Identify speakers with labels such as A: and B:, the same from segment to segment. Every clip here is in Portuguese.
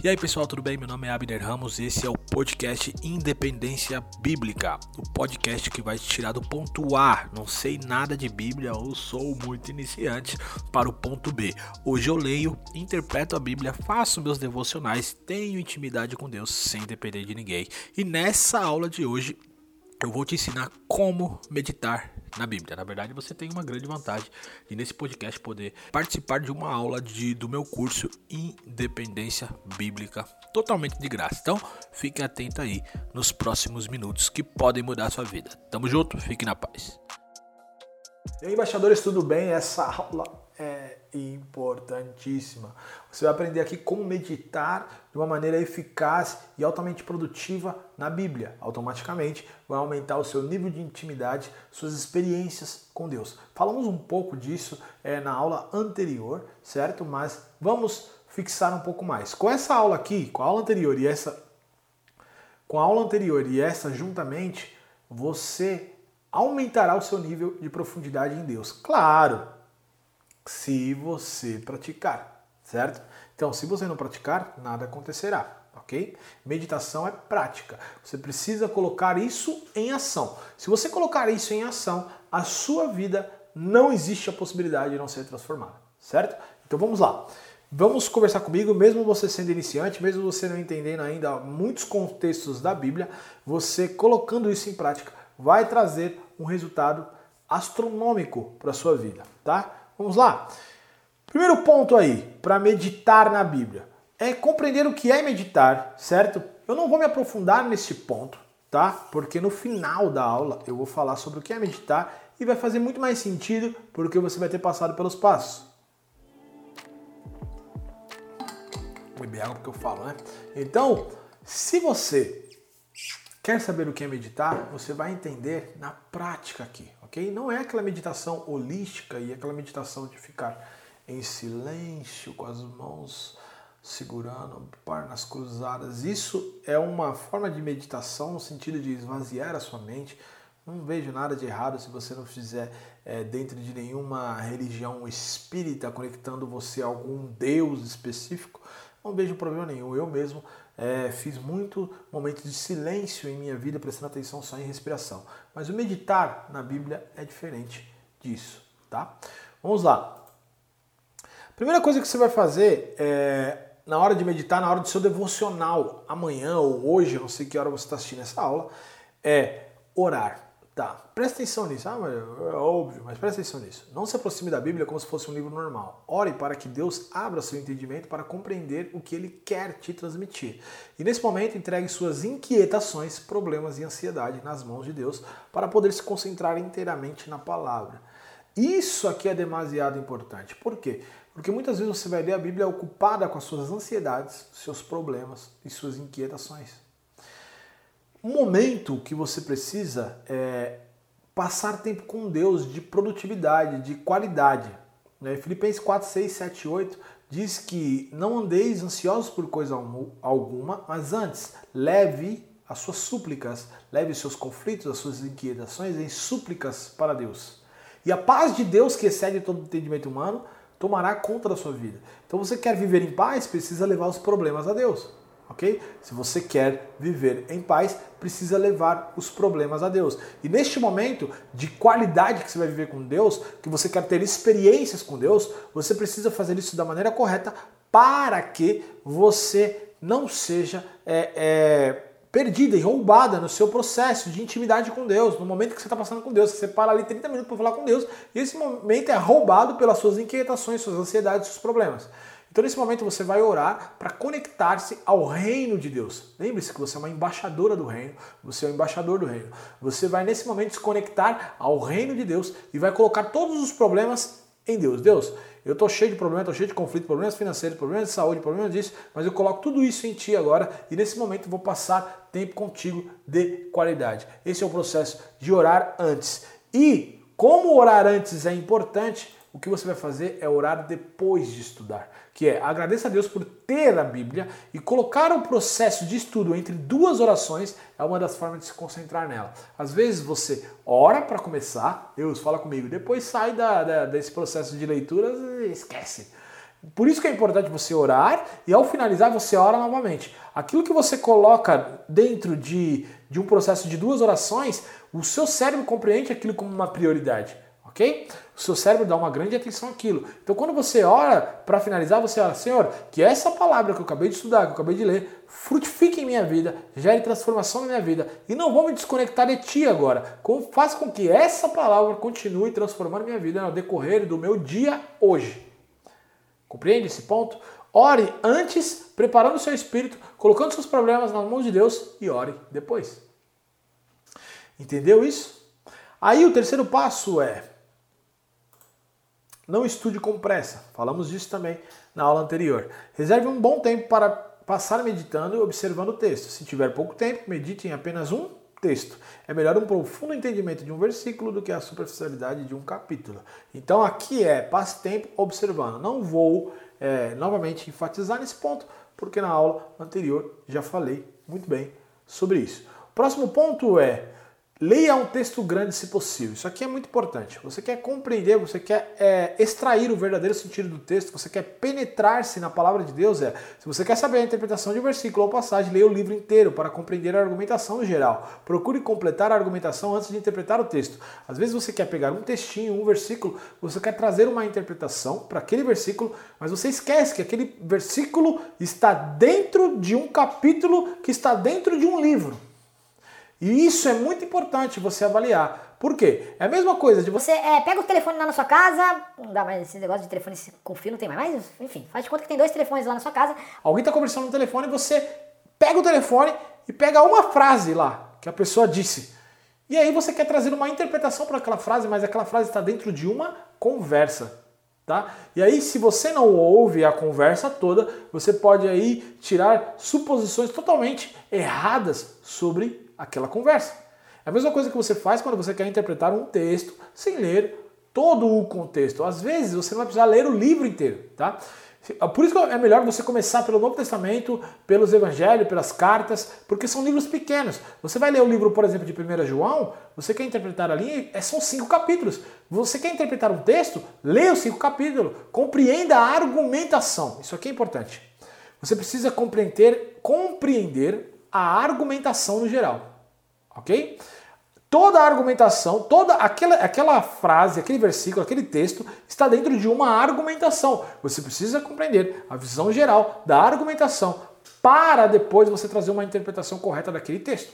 A: E aí pessoal, tudo bem? Meu nome é Abner Ramos e esse é o podcast Independência Bíblica, o podcast que vai te tirar do ponto A. Não sei nada de Bíblia ou sou muito iniciante para o ponto B. Hoje eu leio, interpreto a Bíblia, faço meus devocionais, tenho intimidade com Deus sem depender de ninguém. E nessa aula de hoje eu vou te ensinar como meditar na Bíblia. Na verdade, você tem uma grande vantagem de nesse podcast poder participar de uma aula de, do meu curso Independência Bíblica totalmente de graça. Então, fique atento aí nos próximos minutos que podem mudar a sua vida. Tamo junto, fique na paz.
B: E aí, embaixadores, tudo bem? Essa aula é importantíssima. Você vai aprender aqui como meditar de uma maneira eficaz e altamente produtiva na Bíblia. Automaticamente vai aumentar o seu nível de intimidade, suas experiências com Deus. Falamos um pouco disso é, na aula anterior, certo? Mas vamos fixar um pouco mais. Com essa aula aqui, com a aula anterior e essa com a aula anterior e essa juntamente, você aumentará o seu nível de profundidade em Deus. Claro, se você praticar, certo? Então, se você não praticar, nada acontecerá, ok? Meditação é prática. Você precisa colocar isso em ação. Se você colocar isso em ação, a sua vida não existe a possibilidade de não ser transformada, certo? Então vamos lá. Vamos conversar comigo, mesmo você sendo iniciante, mesmo você não entendendo ainda muitos contextos da Bíblia, você colocando isso em prática vai trazer um resultado astronômico para sua vida, tá? Vamos lá? Primeiro ponto aí, para meditar na Bíblia, é compreender o que é meditar, certo? Eu não vou me aprofundar nesse ponto, tá? Porque no final da aula eu vou falar sobre o que é meditar e vai fazer muito mais sentido porque você vai ter passado pelos passos. Vou beber água porque eu falo, né? Então, se você quer saber o que é meditar, você vai entender na prática aqui ok? Não é aquela meditação holística e aquela meditação de ficar em silêncio com as mãos segurando, pernas cruzadas. Isso é uma forma de meditação no sentido de esvaziar a sua mente. Não vejo nada de errado se você não fizer é, dentro de nenhuma religião espírita conectando você a algum Deus específico. Não vejo problema nenhum. Eu mesmo é, fiz muito momentos de silêncio em minha vida, prestando atenção só em respiração. Mas o meditar na Bíblia é diferente disso, tá? Vamos lá. Primeira coisa que você vai fazer é, na hora de meditar, na hora do seu devocional, amanhã ou hoje, não sei que hora você está assistindo essa aula, é orar. Tá, presta atenção nisso. Ah, mas é óbvio, mas presta atenção nisso. Não se aproxime da Bíblia como se fosse um livro normal. Ore para que Deus abra seu entendimento para compreender o que Ele quer te transmitir. E nesse momento, entregue suas inquietações, problemas e ansiedade nas mãos de Deus para poder se concentrar inteiramente na palavra. Isso aqui é demasiado importante. Por quê? Porque muitas vezes você vai ler a Bíblia ocupada com as suas ansiedades, seus problemas e suas inquietações. Um momento que você precisa é passar tempo com Deus de produtividade, de qualidade. Né? Filipenses 4, 6, 7, 8 diz que não andeis ansiosos por coisa alguma, mas antes leve as suas súplicas, leve seus conflitos, as suas inquietações em súplicas para Deus. E a paz de Deus, que excede todo entendimento humano, tomará conta da sua vida. Então você quer viver em paz, precisa levar os problemas a Deus ok? Se você quer viver em paz, precisa levar os problemas a Deus. E neste momento de qualidade que você vai viver com Deus, que você quer ter experiências com Deus, você precisa fazer isso da maneira correta para que você não seja é, é, perdida e roubada no seu processo de intimidade com Deus, no momento que você está passando com Deus. Você para ali 30 minutos para falar com Deus e esse momento é roubado pelas suas inquietações, suas ansiedades, seus problemas. Então, nesse momento, você vai orar para conectar-se ao reino de Deus. Lembre-se que você é uma embaixadora do reino, você é o embaixador do reino. Você vai, nesse momento, se conectar ao reino de Deus e vai colocar todos os problemas em Deus. Deus, eu estou cheio de problemas, estou cheio de conflito, problemas financeiros, problemas de saúde, problemas disso, mas eu coloco tudo isso em Ti agora e nesse momento vou passar tempo contigo de qualidade. Esse é o processo de orar antes. E como orar antes é importante, o que você vai fazer é orar depois de estudar, que é agradeça a Deus por ter a Bíblia e colocar o processo de estudo entre duas orações é uma das formas de se concentrar nela. Às vezes você ora para começar, Deus fala comigo, depois sai da, da, desse processo de leitura e esquece. Por isso que é importante você orar e ao finalizar você ora novamente. Aquilo que você coloca dentro de, de um processo de duas orações, o seu cérebro compreende aquilo como uma prioridade, ok? O seu cérebro dá uma grande atenção àquilo. Então quando você ora, para finalizar, você ora, Senhor, que essa palavra que eu acabei de estudar, que eu acabei de ler, frutifique em minha vida, gere transformação na minha vida. E não vou me desconectar de Ti agora. Faça com que essa palavra continue transformando minha vida no decorrer do meu dia hoje. Compreende esse ponto? Ore antes, preparando o seu espírito, colocando seus problemas nas mãos de Deus e ore depois. Entendeu isso? Aí o terceiro passo é não estude com pressa. Falamos disso também na aula anterior. Reserve um bom tempo para passar meditando e observando o texto. Se tiver pouco tempo, medite em apenas um texto. É melhor um profundo entendimento de um versículo do que a superficialidade de um capítulo. Então aqui é passe tempo observando. Não vou é, novamente enfatizar nesse ponto, porque na aula anterior já falei muito bem sobre isso. Próximo ponto é Leia um texto grande se possível. Isso aqui é muito importante. Você quer compreender, você quer é, extrair o verdadeiro sentido do texto, você quer penetrar-se na palavra de Deus. É, se você quer saber a interpretação de um versículo ou passagem, leia o livro inteiro para compreender a argumentação geral. Procure completar a argumentação antes de interpretar o texto. Às vezes você quer pegar um textinho, um versículo, você quer trazer uma interpretação para aquele versículo, mas você esquece que aquele versículo está dentro de um capítulo que está dentro de um livro. E isso é muito importante você avaliar. Por quê? É a mesma coisa de
C: você. é, pega o telefone lá na sua casa, não dá mais esse negócio de telefone com fio, não tem mais, mas enfim, faz de conta que tem dois telefones lá na sua casa.
B: Alguém está conversando no telefone você pega o telefone e pega uma frase lá que a pessoa disse. E aí você quer trazer uma interpretação para aquela frase, mas aquela frase está dentro de uma conversa. Tá? E aí, se você não ouve a conversa toda, você pode aí tirar suposições totalmente erradas sobre aquela conversa. É a mesma coisa que você faz quando você quer interpretar um texto sem ler todo o contexto. Às vezes você não vai precisar ler o livro inteiro, tá? Por isso é melhor você começar pelo Novo Testamento, pelos Evangelhos, pelas cartas, porque são livros pequenos. Você vai ler o livro, por exemplo, de 1 João, você quer interpretar ali, é, são cinco capítulos. Você quer interpretar um texto, leia os cinco capítulos, compreenda a argumentação. Isso aqui é importante. Você precisa compreender, compreender a argumentação no geral. Ok? Toda a argumentação, toda aquela, aquela frase, aquele versículo, aquele texto está dentro de uma argumentação. Você precisa compreender a visão geral da argumentação para depois você trazer uma interpretação correta daquele texto.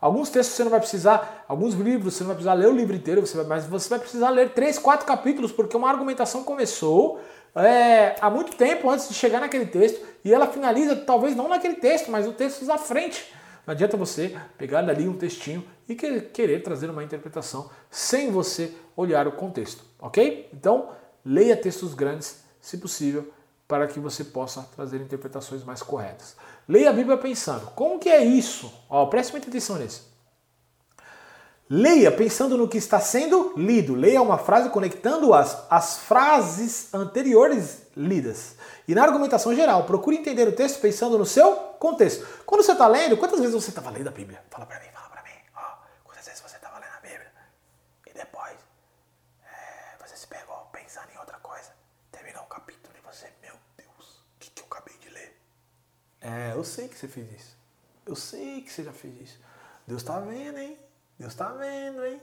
B: Alguns textos você não vai precisar, alguns livros você não vai precisar ler o livro inteiro, você vai, mas você vai precisar ler três, quatro capítulos, porque uma argumentação começou é, há muito tempo antes de chegar naquele texto e ela finaliza, talvez não naquele texto, mas o texto à frente. Não adianta você pegar dali um textinho e querer trazer uma interpretação sem você olhar o contexto, ok? Então, leia textos grandes, se possível, para que você possa trazer interpretações mais corretas. Leia a Bíblia pensando, como que é isso? Ó, preste muita atenção nisso. Leia pensando no que está sendo lido. Leia uma frase conectando as, as frases anteriores lidas. E na argumentação geral, procure entender o texto pensando no seu contexto. Quando você está lendo, quantas vezes você estava lendo a Bíblia? Fala para mim, fala para mim. Quantas vezes você estava lendo a Bíblia? E depois é, você se pegou pensando em outra coisa. Terminou um capítulo e você, meu Deus, o que, que eu acabei de ler? É, eu sei que você fez isso. Eu sei que você já fez isso. Deus está vendo, hein? Deus está vendo, hein?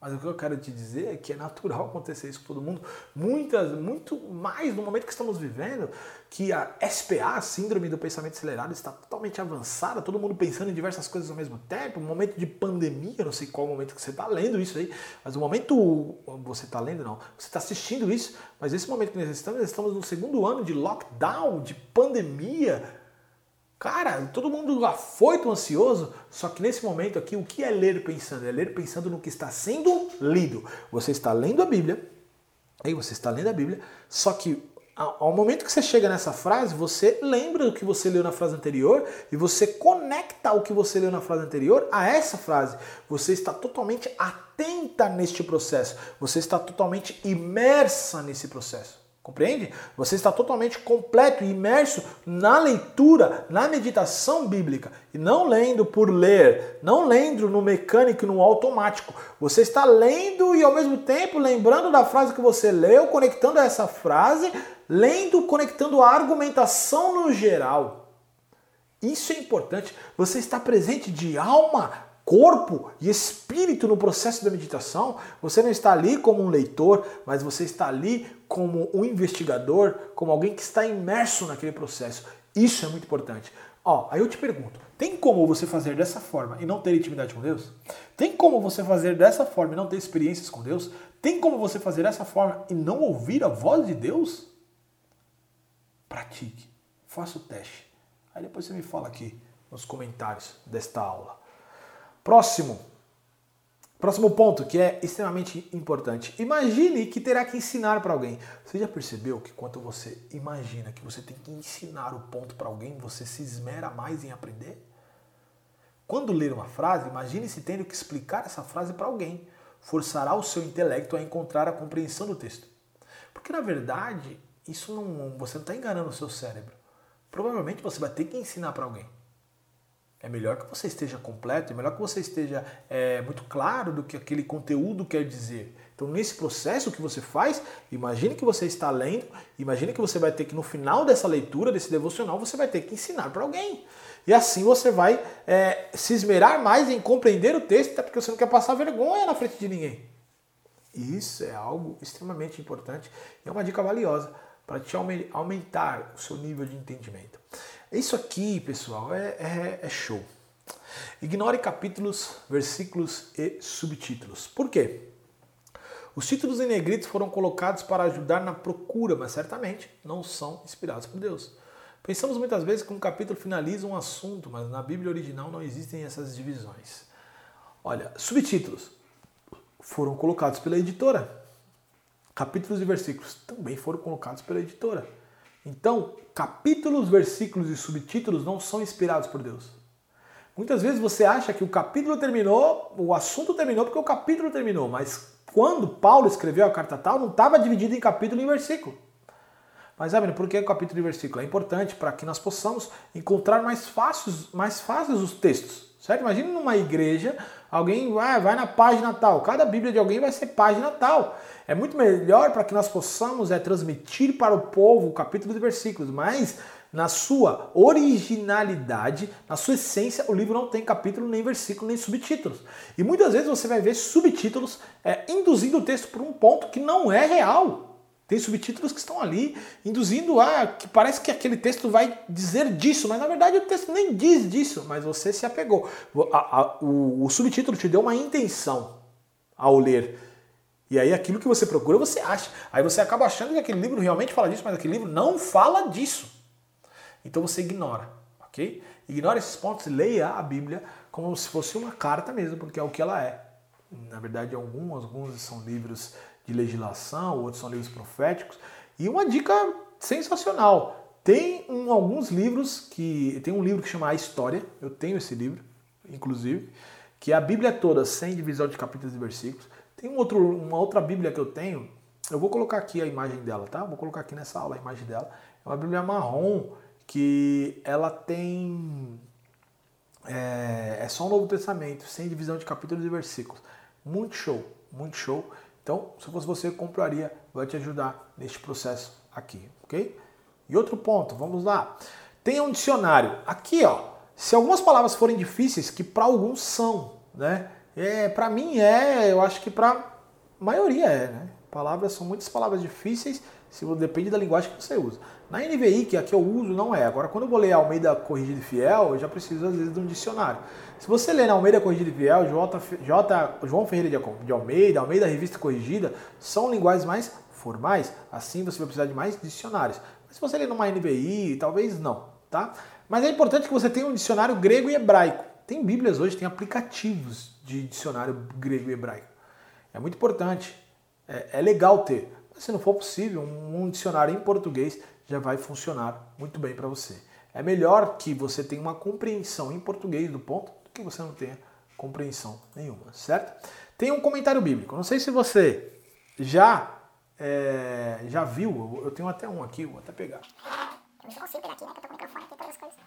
B: Mas o que eu quero te dizer é que é natural acontecer isso com todo mundo, muitas, muito mais no momento que estamos vivendo, que a SPA, a Síndrome do Pensamento Acelerado, está totalmente avançada, todo mundo pensando em diversas coisas ao mesmo tempo, um momento de pandemia, eu não sei qual momento que você está lendo isso aí, mas o momento, você está lendo não, você está assistindo isso, mas esse momento que nós estamos, nós estamos no segundo ano de lockdown, de pandemia, Cara, todo mundo afoito, ansioso, só que nesse momento aqui, o que é ler pensando? É ler pensando no que está sendo lido. Você está lendo a Bíblia, aí você está lendo a Bíblia, só que ao momento que você chega nessa frase, você lembra do que você leu na frase anterior e você conecta o que você leu na frase anterior a essa frase. Você está totalmente atenta neste processo, você está totalmente imersa nesse processo. Compreende? Você está totalmente completo e imerso na leitura, na meditação bíblica. E não lendo por ler, não lendo no mecânico, no automático. Você está lendo e ao mesmo tempo lembrando da frase que você leu, conectando essa frase lendo, conectando a argumentação no geral. Isso é importante. Você está presente de alma, corpo e espírito no processo da meditação. Você não está ali como um leitor, mas você está ali como um investigador, como alguém que está imerso naquele processo. Isso é muito importante. Ó, aí eu te pergunto, tem como você fazer dessa forma e não ter intimidade com Deus? Tem como você fazer dessa forma e não ter experiências com Deus? Tem como você fazer dessa forma e não ouvir a voz de Deus? Pratique. Faça o teste. Aí depois você me fala aqui nos comentários desta aula. Próximo. Próximo ponto que é extremamente importante. Imagine que terá que ensinar para alguém. Você já percebeu que quando você imagina que você tem que ensinar o ponto para alguém, você se esmera mais em aprender? Quando ler uma frase, imagine se tendo que explicar essa frase para alguém. Forçará o seu intelecto a encontrar a compreensão do texto. Porque na verdade, isso não, você não está enganando o seu cérebro. Provavelmente você vai ter que ensinar para alguém. É melhor que você esteja completo, é melhor que você esteja é, muito claro do que aquele conteúdo quer dizer. Então, nesse processo que você faz, imagine que você está lendo, imagine que você vai ter que, no final dessa leitura, desse devocional, você vai ter que ensinar para alguém. E assim você vai é, se esmerar mais em compreender o texto, até porque você não quer passar vergonha na frente de ninguém. Isso é algo extremamente importante e é uma dica valiosa para te aumentar o seu nível de entendimento. Isso aqui, pessoal, é, é, é show. Ignore capítulos, versículos e subtítulos. Por quê? Os títulos em negrito foram colocados para ajudar na procura, mas certamente não são inspirados por Deus. Pensamos muitas vezes que um capítulo finaliza um assunto, mas na Bíblia original não existem essas divisões. Olha, subtítulos foram colocados pela editora. Capítulos e versículos também foram colocados pela editora. Então, capítulos, versículos e subtítulos não são inspirados por Deus. Muitas vezes você acha que o capítulo terminou, o assunto terminou porque o capítulo terminou, mas quando Paulo escreveu a carta tal, não estava dividido em capítulo e versículo. Mas, Abner, por que capítulo e versículo? É importante para que nós possamos encontrar mais fáceis, mais fáceis os textos. Certo? Imagina numa igreja, alguém vai, vai na página tal. Cada Bíblia de alguém vai ser página tal. É muito melhor para que nós possamos é, transmitir para o povo capítulos e versículos, mas na sua originalidade, na sua essência, o livro não tem capítulo, nem versículo, nem subtítulos. E muitas vezes você vai ver subtítulos é, induzindo o texto por um ponto que não é real. Tem subtítulos que estão ali induzindo a que parece que aquele texto vai dizer disso, mas na verdade o texto nem diz disso, mas você se apegou. A, a, o, o subtítulo te deu uma intenção ao ler. E aí aquilo que você procura, você acha. Aí você acaba achando que aquele livro realmente fala disso, mas aquele livro não fala disso. Então você ignora, ok? Ignora esses pontos e leia a Bíblia como se fosse uma carta mesmo, porque é o que ela é. Na verdade, alguns, alguns são livros de legislação, outros são livros proféticos. E uma dica sensacional: tem um, alguns livros que. Tem um livro que chama A História, eu tenho esse livro, inclusive, que é a Bíblia toda, sem divisão de capítulos e versículos. Tem um outro, uma outra Bíblia que eu tenho, eu vou colocar aqui a imagem dela, tá? Vou colocar aqui nessa aula a imagem dela. É uma Bíblia marrom que ela tem. É, é só um Novo Testamento, sem divisão de capítulos e versículos. Muito show, muito show. Então, se fosse você, compraria, vai te ajudar neste processo aqui, ok? E outro ponto, vamos lá. Tem um dicionário. Aqui, ó, se algumas palavras forem difíceis, que para alguns são, né? É, para mim é, eu acho que para maioria é, né? Palavras são muitas palavras difíceis, se depende da linguagem que você usa. Na NVI, que aqui eu uso, não é. Agora, quando eu vou ler Almeida Corrigida e Fiel, eu já preciso, às vezes, de um dicionário. Se você ler na Almeida Corrigida e Fiel, J, J, João Ferreira de Almeida, Almeida Revista Corrigida, são linguagens mais formais, assim você vai precisar de mais dicionários. Mas se você ler numa NVI, talvez não, tá? Mas é importante que você tenha um dicionário grego e hebraico. Tem bíblias hoje, tem aplicativos de dicionário grego e hebraico. É muito importante, é, é legal ter. Mas se não for possível, um, um dicionário em português já vai funcionar muito bem para você. É melhor que você tenha uma compreensão em português do ponto do que você não tenha compreensão nenhuma, certo? Tem um comentário bíblico. Não sei se você já é, já viu, eu tenho até um aqui, vou até pegar. Eu não consigo pegar aqui, né? Que eu tô com o microfone aqui todas as coisas.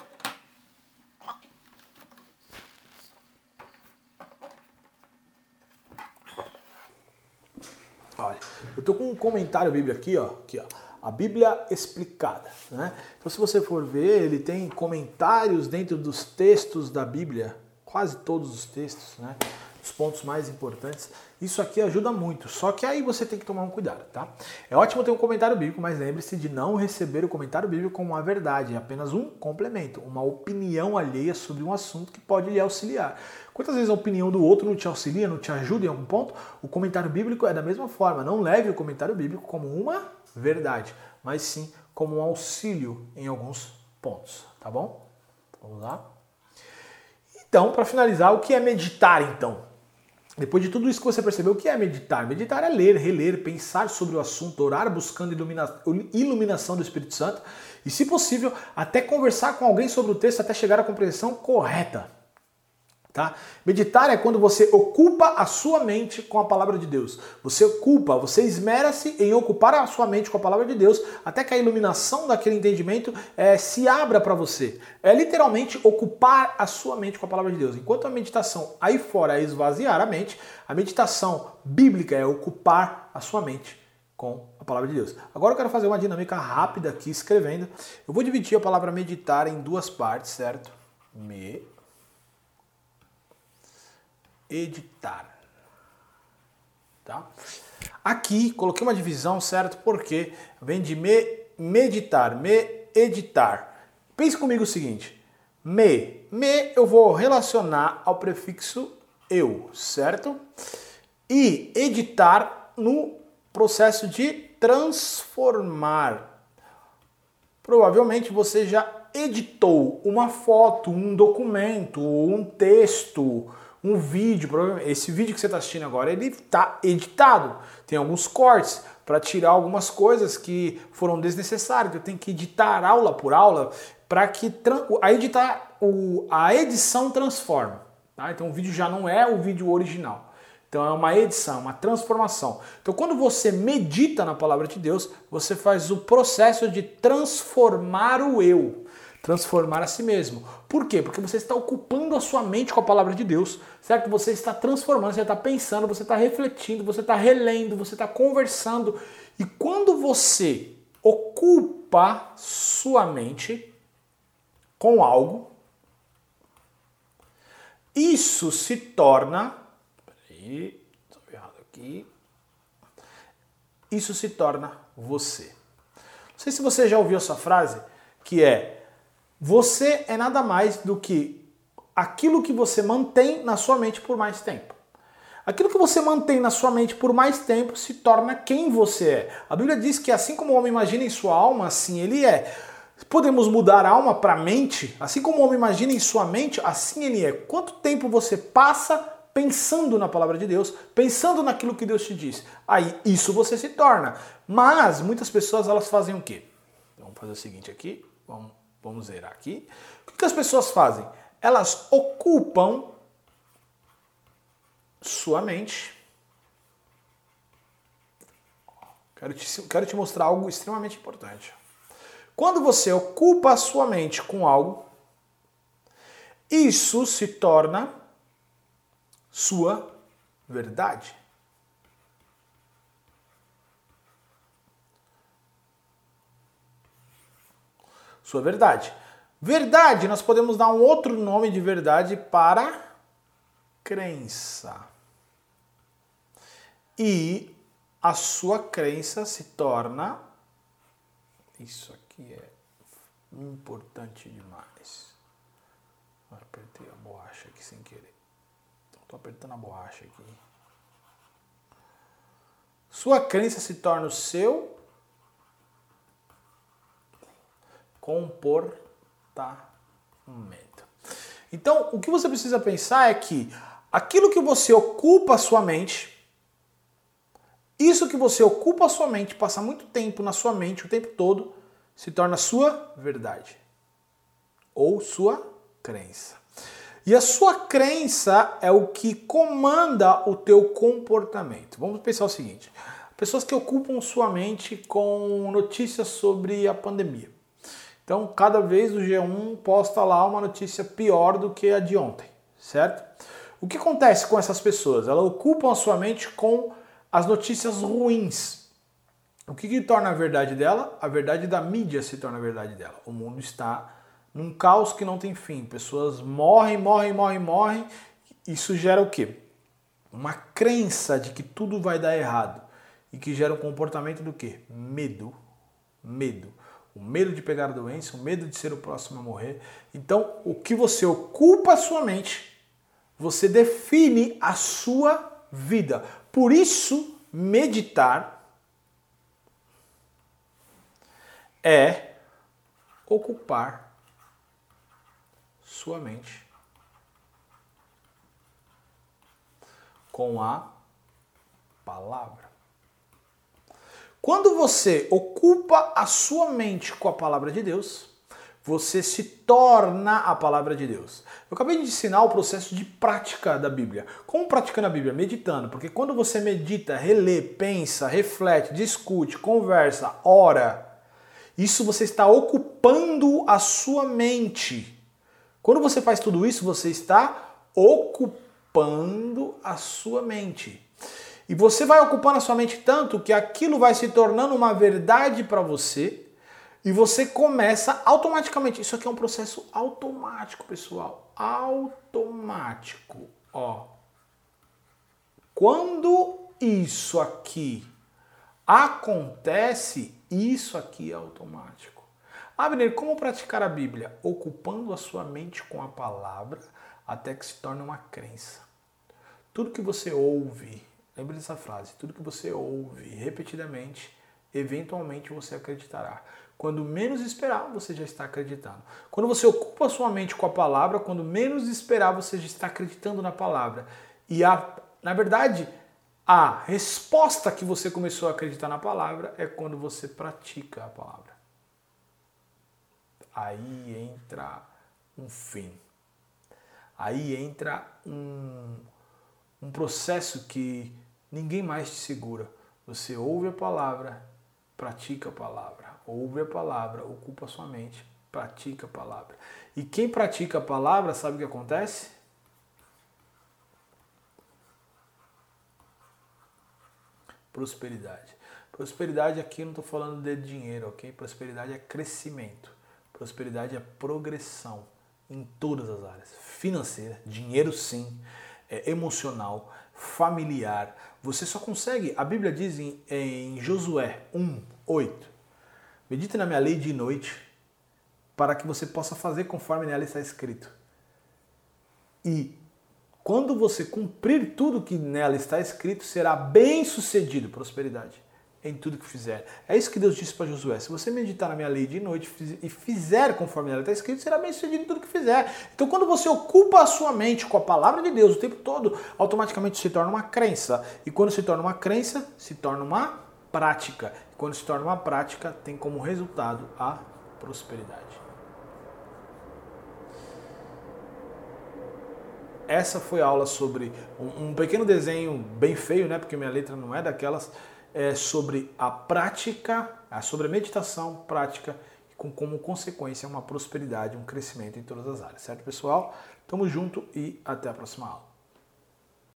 B: Olha, eu tô com um comentário bíblico aqui, ó, aqui, ó. A Bíblia explicada. Né? Então, se você for ver, ele tem comentários dentro dos textos da Bíblia, quase todos os textos, né? os pontos mais importantes. Isso aqui ajuda muito, só que aí você tem que tomar um cuidado, tá? É ótimo ter um comentário bíblico, mas lembre-se de não receber o comentário bíblico como uma verdade, é apenas um complemento, uma opinião alheia sobre um assunto que pode lhe auxiliar. Quantas vezes a opinião do outro não te auxilia, não te ajuda em algum ponto? O comentário bíblico é da mesma forma, não leve o comentário bíblico como uma verdade, mas sim como um auxílio em alguns pontos, tá bom? Vamos lá? Então, para finalizar, o que é meditar então? Depois de tudo isso que você percebeu, o que é meditar? Meditar é ler, reler, pensar sobre o assunto, orar buscando ilumina iluminação do Espírito Santo e, se possível, até conversar com alguém sobre o texto até chegar à compreensão correta. Tá? Meditar é quando você ocupa a sua mente com a palavra de Deus. Você ocupa, você esmera-se em ocupar a sua mente com a palavra de Deus até que a iluminação daquele entendimento é, se abra para você. É literalmente ocupar a sua mente com a palavra de Deus. Enquanto a meditação aí fora é esvaziar a mente, a meditação bíblica é ocupar a sua mente com a palavra de Deus. Agora eu quero fazer uma dinâmica rápida aqui escrevendo. Eu vou dividir a palavra meditar em duas partes, certo? Me editar. Tá? Aqui coloquei uma divisão, certo? Porque vem de me, meditar, me editar. Pense comigo o seguinte: me, me eu vou relacionar ao prefixo eu, certo? E editar no processo de transformar. Provavelmente você já editou uma foto, um documento, um texto, um vídeo, esse vídeo que você está assistindo agora, ele está editado. Tem alguns cortes para tirar algumas coisas que foram desnecessárias, que eu tenho que editar aula por aula para que a editar a edição transforme. Tá? Então o vídeo já não é o vídeo original. Então é uma edição, uma transformação. Então quando você medita na palavra de Deus, você faz o processo de transformar o eu transformar a si mesmo. Por quê? Porque você está ocupando a sua mente com a palavra de Deus, certo? Você está transformando, você está pensando, você está refletindo, você está relendo, você está conversando. E quando você ocupa sua mente com algo, isso se torna. Peraí, errado aqui. Isso se torna você. Não sei se você já ouviu essa frase, que é você é nada mais do que aquilo que você mantém na sua mente por mais tempo. Aquilo que você mantém na sua mente por mais tempo se torna quem você é. A Bíblia diz que assim como o homem imagina em sua alma, assim ele é. Podemos mudar a alma para a mente, assim como o homem imagina em sua mente, assim ele é. Quanto tempo você passa pensando na palavra de Deus, pensando naquilo que Deus te diz? Aí isso você se torna. Mas muitas pessoas elas fazem o quê? Vamos fazer o seguinte aqui, vamos Vamos zerar aqui. O que as pessoas fazem? Elas ocupam sua mente. Quero te, quero te mostrar algo extremamente importante. Quando você ocupa a sua mente com algo, isso se torna sua verdade. Sua verdade. Verdade, nós podemos dar um outro nome de verdade para crença. E a sua crença se torna. Isso aqui é importante demais. Apertei a borracha aqui sem querer. Estou apertando a borracha aqui. Sua crença se torna o seu comportamento. Então, o que você precisa pensar é que aquilo que você ocupa a sua mente, isso que você ocupa a sua mente, passa muito tempo na sua mente, o tempo todo, se torna sua verdade ou sua crença. E a sua crença é o que comanda o teu comportamento. Vamos pensar o seguinte: pessoas que ocupam sua mente com notícias sobre a pandemia. Então, cada vez o G1 posta lá uma notícia pior do que a de ontem, certo? O que acontece com essas pessoas? Elas ocupam a sua mente com as notícias ruins. O que, que torna a verdade dela? A verdade da mídia se torna a verdade dela. O mundo está num caos que não tem fim. Pessoas morrem, morrem, morrem, morrem. Isso gera o quê? Uma crença de que tudo vai dar errado. E que gera um comportamento do quê? Medo. Medo. O medo de pegar a doença, o medo de ser o próximo a morrer. Então, o que você ocupa a sua mente, você define a sua vida. Por isso, meditar é ocupar sua mente com a palavra. Quando você ocupa a sua mente com a palavra de Deus, você se torna a palavra de Deus. Eu acabei de ensinar o processo de prática da Bíblia. Como praticando a Bíblia? Meditando. Porque quando você medita, relê, pensa, reflete, discute, conversa, ora, isso você está ocupando a sua mente. Quando você faz tudo isso, você está ocupando a sua mente. E você vai ocupando a sua mente tanto que aquilo vai se tornando uma verdade para você e você começa automaticamente. Isso aqui é um processo automático, pessoal. Automático. Ó. Quando isso aqui acontece, isso aqui é automático. Abner, como praticar a Bíblia? Ocupando a sua mente com a palavra até que se torne uma crença. Tudo que você ouve, lembre dessa frase, tudo que você ouve repetidamente, eventualmente você acreditará. Quando menos esperar, você já está acreditando. Quando você ocupa a sua mente com a palavra, quando menos esperar, você já está acreditando na palavra. E a, na verdade, a resposta que você começou a acreditar na palavra é quando você pratica a palavra. Aí entra um fim. Aí entra um, um processo que ninguém mais te segura. Você ouve a palavra, pratica a palavra. Ouve a palavra, ocupa a sua mente, pratica a palavra. E quem pratica a palavra, sabe o que acontece? prosperidade. Prosperidade aqui não estou falando de dinheiro, ok? Prosperidade é crescimento. Prosperidade é progressão em todas as áreas. Financeira, dinheiro sim, é emocional, familiar. Você só consegue, a Bíblia diz em, em Josué 1, 8, medite na minha lei de noite para que você possa fazer conforme nela está escrito. E quando você cumprir tudo que nela está escrito, será bem sucedido, prosperidade, em tudo que fizer. É isso que Deus disse para Josué. Se você meditar na minha lei de noite e fizer conforme ela está escrito, será bem sucedido em tudo que fizer. Então, quando você ocupa a sua mente com a palavra de Deus o tempo todo, automaticamente se torna uma crença. E quando se torna uma crença, se torna uma prática. E quando se torna uma prática, tem como resultado a prosperidade. Essa foi a aula sobre um, pequeno desenho bem feio, né? Porque minha letra não é daquelas, é sobre a prática, é sobre a meditação prática com como consequência uma prosperidade, um crescimento em todas as áreas, certo, pessoal? Tamo junto e até a próxima aula.